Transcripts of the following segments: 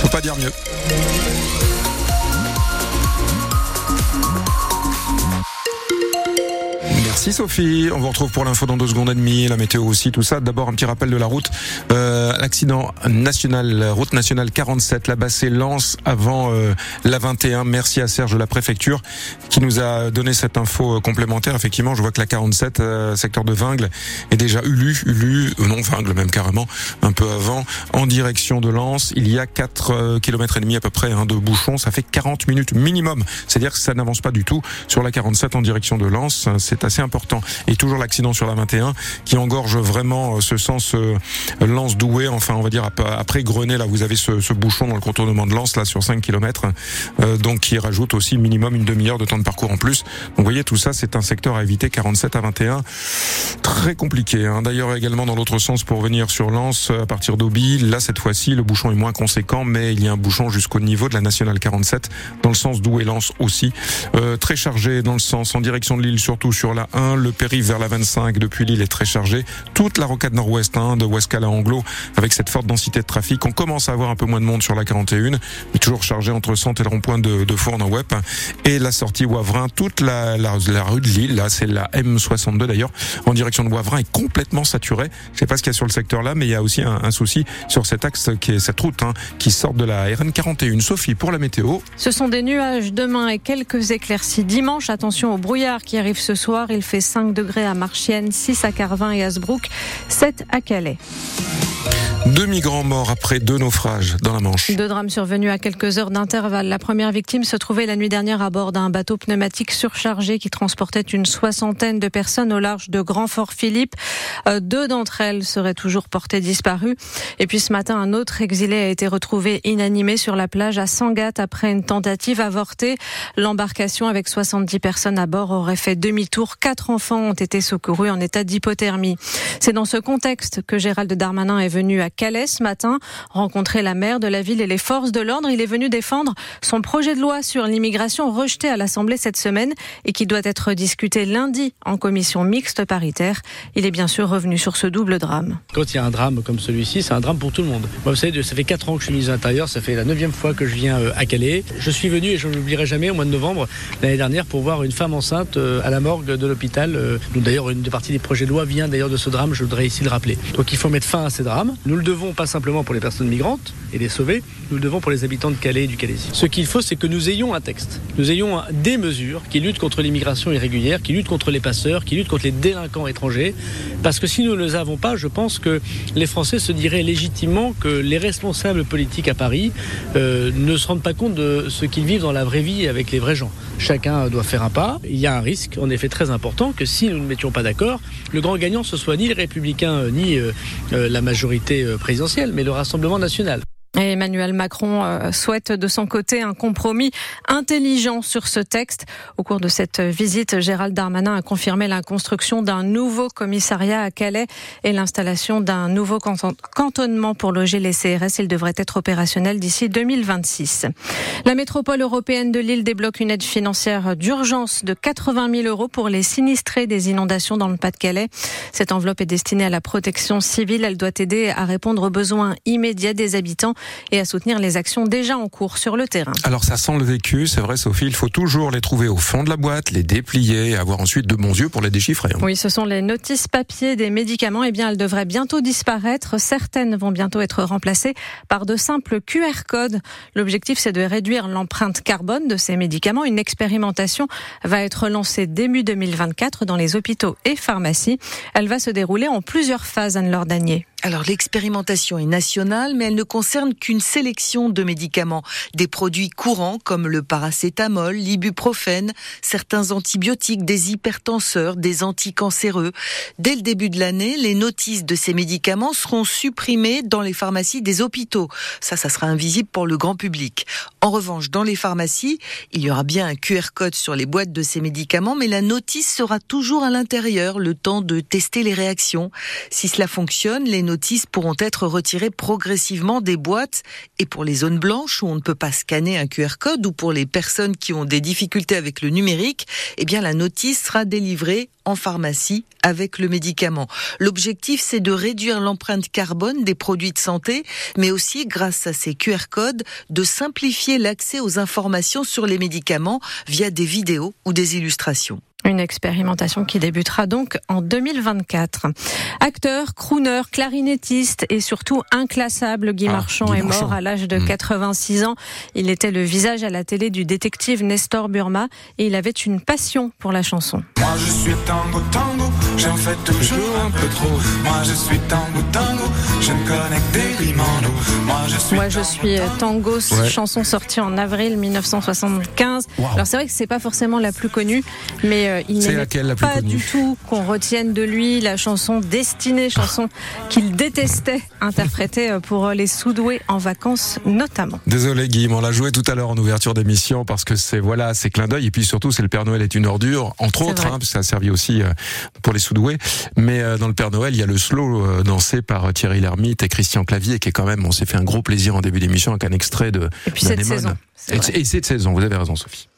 faut pas dire mieux. Merci Sophie. On vous retrouve pour l'info dans deux secondes et demie, la météo aussi, tout ça. D'abord un petit rappel de la route. Euh, L'accident national, route nationale 47, la bassée lance avant euh, la 21. Merci à Serge de la préfecture qui nous a donné cette info complémentaire. Effectivement, je vois que la 47, euh, secteur de Vingles, est déjà ulu, ulu, non Vingles même carrément, un peu avant, en direction de Lens. Il y a 4 km et demi à peu près hein, de bouchons. Ça fait 40 minutes minimum. C'est-à-dire que ça n'avance pas du tout sur la 47 en direction de Lens. C'est assez important. Et toujours l'accident sur la 21 qui engorge vraiment euh, ce sens euh, Lens Douai, enfin on va dire après Grenet, là vous avez ce, bouchon dans le contournement de Lens là sur 5 km, euh, donc qui rajoute aussi minimum une demi-heure de temps de parcours en plus. Donc vous voyez tout ça, c'est un secteur à éviter 47 à 21, très compliqué. Hein. D'ailleurs également dans l'autre sens pour venir sur Lens à partir d'Auby, là cette fois-ci le bouchon est moins conséquent, mais il y a un bouchon jusqu'au niveau de la nationale 47 dans le sens Douai-Lens aussi, euh, très chargé dans le sens en direction de l'île surtout sur la le périph' vers la 25 depuis l'île est très chargé. Toute la rocade nord-ouest hein, de Wascal à Anglo avec cette forte densité de trafic. On commence à avoir un peu moins de monde sur la 41, mais toujours chargé entre centre et le rond-point de, de Fournes en Web. Et la sortie Wavrin, toute la, rue de Lille, là c'est la M62 d'ailleurs, en direction de Wavrin est complètement saturée. Je sais pas ce qu'il y a sur le secteur là, mais il y a aussi un, souci sur cet axe qui est cette route hein, qui sort de la RN41. Sophie, pour la météo. Ce sont des nuages demain et quelques éclaircies dimanche. Attention au brouillard qui arrive ce soir. Fait 5 degrés à Marchienne, 6 à Carvin et à 7 à Calais. Deux migrants morts après deux naufrages dans la Manche. Deux drames survenus à quelques heures d'intervalle. La première victime se trouvait la nuit dernière à bord d'un bateau pneumatique surchargé qui transportait une soixantaine de personnes au large de Grand Fort Philippe. Euh, deux d'entre elles seraient toujours portées disparues. Et puis ce matin, un autre exilé a été retrouvé inanimé sur la plage à Sangat après une tentative avortée. L'embarcation avec 70 personnes à bord aurait fait demi-tour. Quatre enfants ont été secourus en état d'hypothermie. C'est dans ce contexte que Gérald Darmanin est venu à Calais ce matin, rencontrer la maire de la ville et les forces de l'ordre. Il est venu défendre son projet de loi sur l'immigration rejeté à l'Assemblée cette semaine et qui doit être discuté lundi en commission mixte paritaire. Il est bien sûr revenu sur ce double drame. Quand il y a un drame comme celui-ci, c'est un drame pour tout le monde. Moi, vous savez, ça fait 4 ans que je suis ministre de l'Intérieur, ça fait la neuvième fois que je viens euh, à Calais. Je suis venu, et je ne l'oublierai jamais, au mois de novembre l'année dernière pour voir une femme enceinte euh, à la morgue de l'hôpital. Euh, d'ailleurs, une des parties des projets de loi vient d'ailleurs de ce drame, je voudrais ici le rappeler. Donc il faut mettre fin à ces drames. Nous le devons pas simplement pour les personnes migrantes et les sauver, nous le devons pour les habitants de Calais et du Calaisie. Ce qu'il faut, c'est que nous ayons un texte, nous ayons des mesures qui luttent contre l'immigration irrégulière, qui luttent contre les passeurs, qui luttent contre les délinquants étrangers. Parce que si nous ne les avons pas, je pense que les Français se diraient légitimement que les responsables politiques à Paris euh, ne se rendent pas compte de ce qu'ils vivent dans la vraie vie avec les vrais gens. Chacun doit faire un pas. Il y a un risque, en effet, très important que si nous ne mettions pas d'accord, le grand gagnant ce soit ni les républicains ni euh, euh, la majorité présidentielle, mais le Rassemblement national. Emmanuel Macron euh, souhaite de son côté un compromis intelligent sur ce texte. Au cours de cette visite, Gérald Darmanin a confirmé la construction d'un nouveau commissariat à Calais et l'installation d'un nouveau cantonnement pour loger les CRS. Il devrait être opérationnel d'ici 2026. La métropole européenne de Lille débloque une aide financière d'urgence de 80 000 euros pour les sinistrés des inondations dans le Pas-de-Calais. Cette enveloppe est destinée à la protection civile. Elle doit aider à répondre aux besoins immédiats des habitants et à soutenir les actions déjà en cours sur le terrain. Alors ça sent le vécu, c'est vrai Sophie, il faut toujours les trouver au fond de la boîte, les déplier et avoir ensuite de bons yeux pour les déchiffrer. Hein. Oui, ce sont les notices papier des médicaments. Eh bien, elles devraient bientôt disparaître. Certaines vont bientôt être remplacées par de simples QR codes. L'objectif, c'est de réduire l'empreinte carbone de ces médicaments. Une expérimentation va être lancée début 2024 dans les hôpitaux et pharmacies. Elle va se dérouler en plusieurs phases, Anne-Laure Danier. Alors l'expérimentation est nationale, mais elle ne concerne qu'une sélection de médicaments, des produits courants comme le paracétamol, l'ibuprofène, certains antibiotiques, des hypertenseurs, des anticancéreux. Dès le début de l'année, les notices de ces médicaments seront supprimées dans les pharmacies des hôpitaux. Ça, ça sera invisible pour le grand public. En revanche, dans les pharmacies, il y aura bien un QR code sur les boîtes de ces médicaments, mais la notice sera toujours à l'intérieur, le temps de tester les réactions. Si cela fonctionne, les notices pourront être retirées progressivement des boîtes. Et pour les zones blanches où on ne peut pas scanner un QR code ou pour les personnes qui ont des difficultés avec le numérique, eh bien la notice sera délivrée en pharmacie avec le médicament. L'objectif, c'est de réduire l'empreinte carbone des produits de santé, mais aussi, grâce à ces QR codes, de simplifier l'accès aux informations sur les médicaments via des vidéos ou des illustrations. Une expérimentation qui débutera donc en 2024. Acteur, crooner, clarinettiste et surtout inclassable, Guy ah, Marchand est mort à l'âge de 86 hmm. ans. Il était le visage à la télé du détective Nestor Burma et il avait une passion pour la chanson. Moi je suis tango tango, j'en fais toujours un peu trop. Moi je suis tango tango, je ne connais que des Moi je suis, Moi, je suis tango, chanson sortie en avril 1975. Alors c'est vrai que c'est pas forcément la plus connue, mais euh, il n'est pas du tout qu'on retienne de lui la chanson Destinée, chanson qu'il détestait interpréter euh, pour les soudoués en vacances notamment. Désolé Guy, on l'a joué tout à l'heure en ouverture d'émission parce que c'est voilà, c'est clin d'œil et puis surtout c'est le Père Noël est une ordure entre autres, hein, ça a servi aussi euh, pour les soudoués. Mais dans le Père Noël, il y a le slow dansé par Thierry Lhermitte et Christian Clavier qui est quand même, on s'est fait un gros plaisir en début d'émission avec un extrait de. Et puis cette saison. Et, et cette saison, vous avez raison Sophie.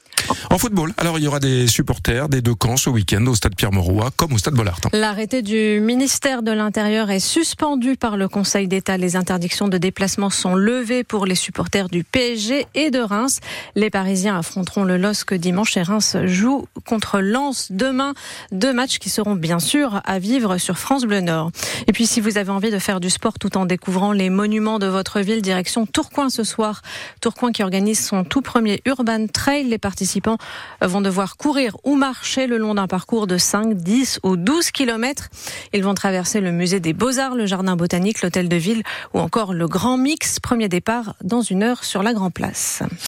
En football, alors il y aura des supporters des deux camps ce week-end au stade Pierre-Mauroy comme au stade Bollard. L'arrêté du ministère de l'Intérieur est suspendu par le Conseil d'État. Les interdictions de déplacement sont levées pour les supporters du PSG et de Reims. Les Parisiens affronteront le LOSC dimanche et Reims joue contre Lens demain. Deux matchs qui seront bien sûr à vivre sur France Bleu Nord. Et puis si vous avez envie de faire du sport tout en découvrant les monuments de votre ville, direction Tourcoing ce soir. Tourcoing qui organise son tout premier Urban Trail. Les participants participants vont devoir courir ou marcher le long d'un parcours de 5, 10 ou 12 kilomètres. Ils vont traverser le musée des Beaux-Arts, le jardin botanique, l'hôtel de ville ou encore le Grand Mix. Premier départ dans une heure sur la Grand Place.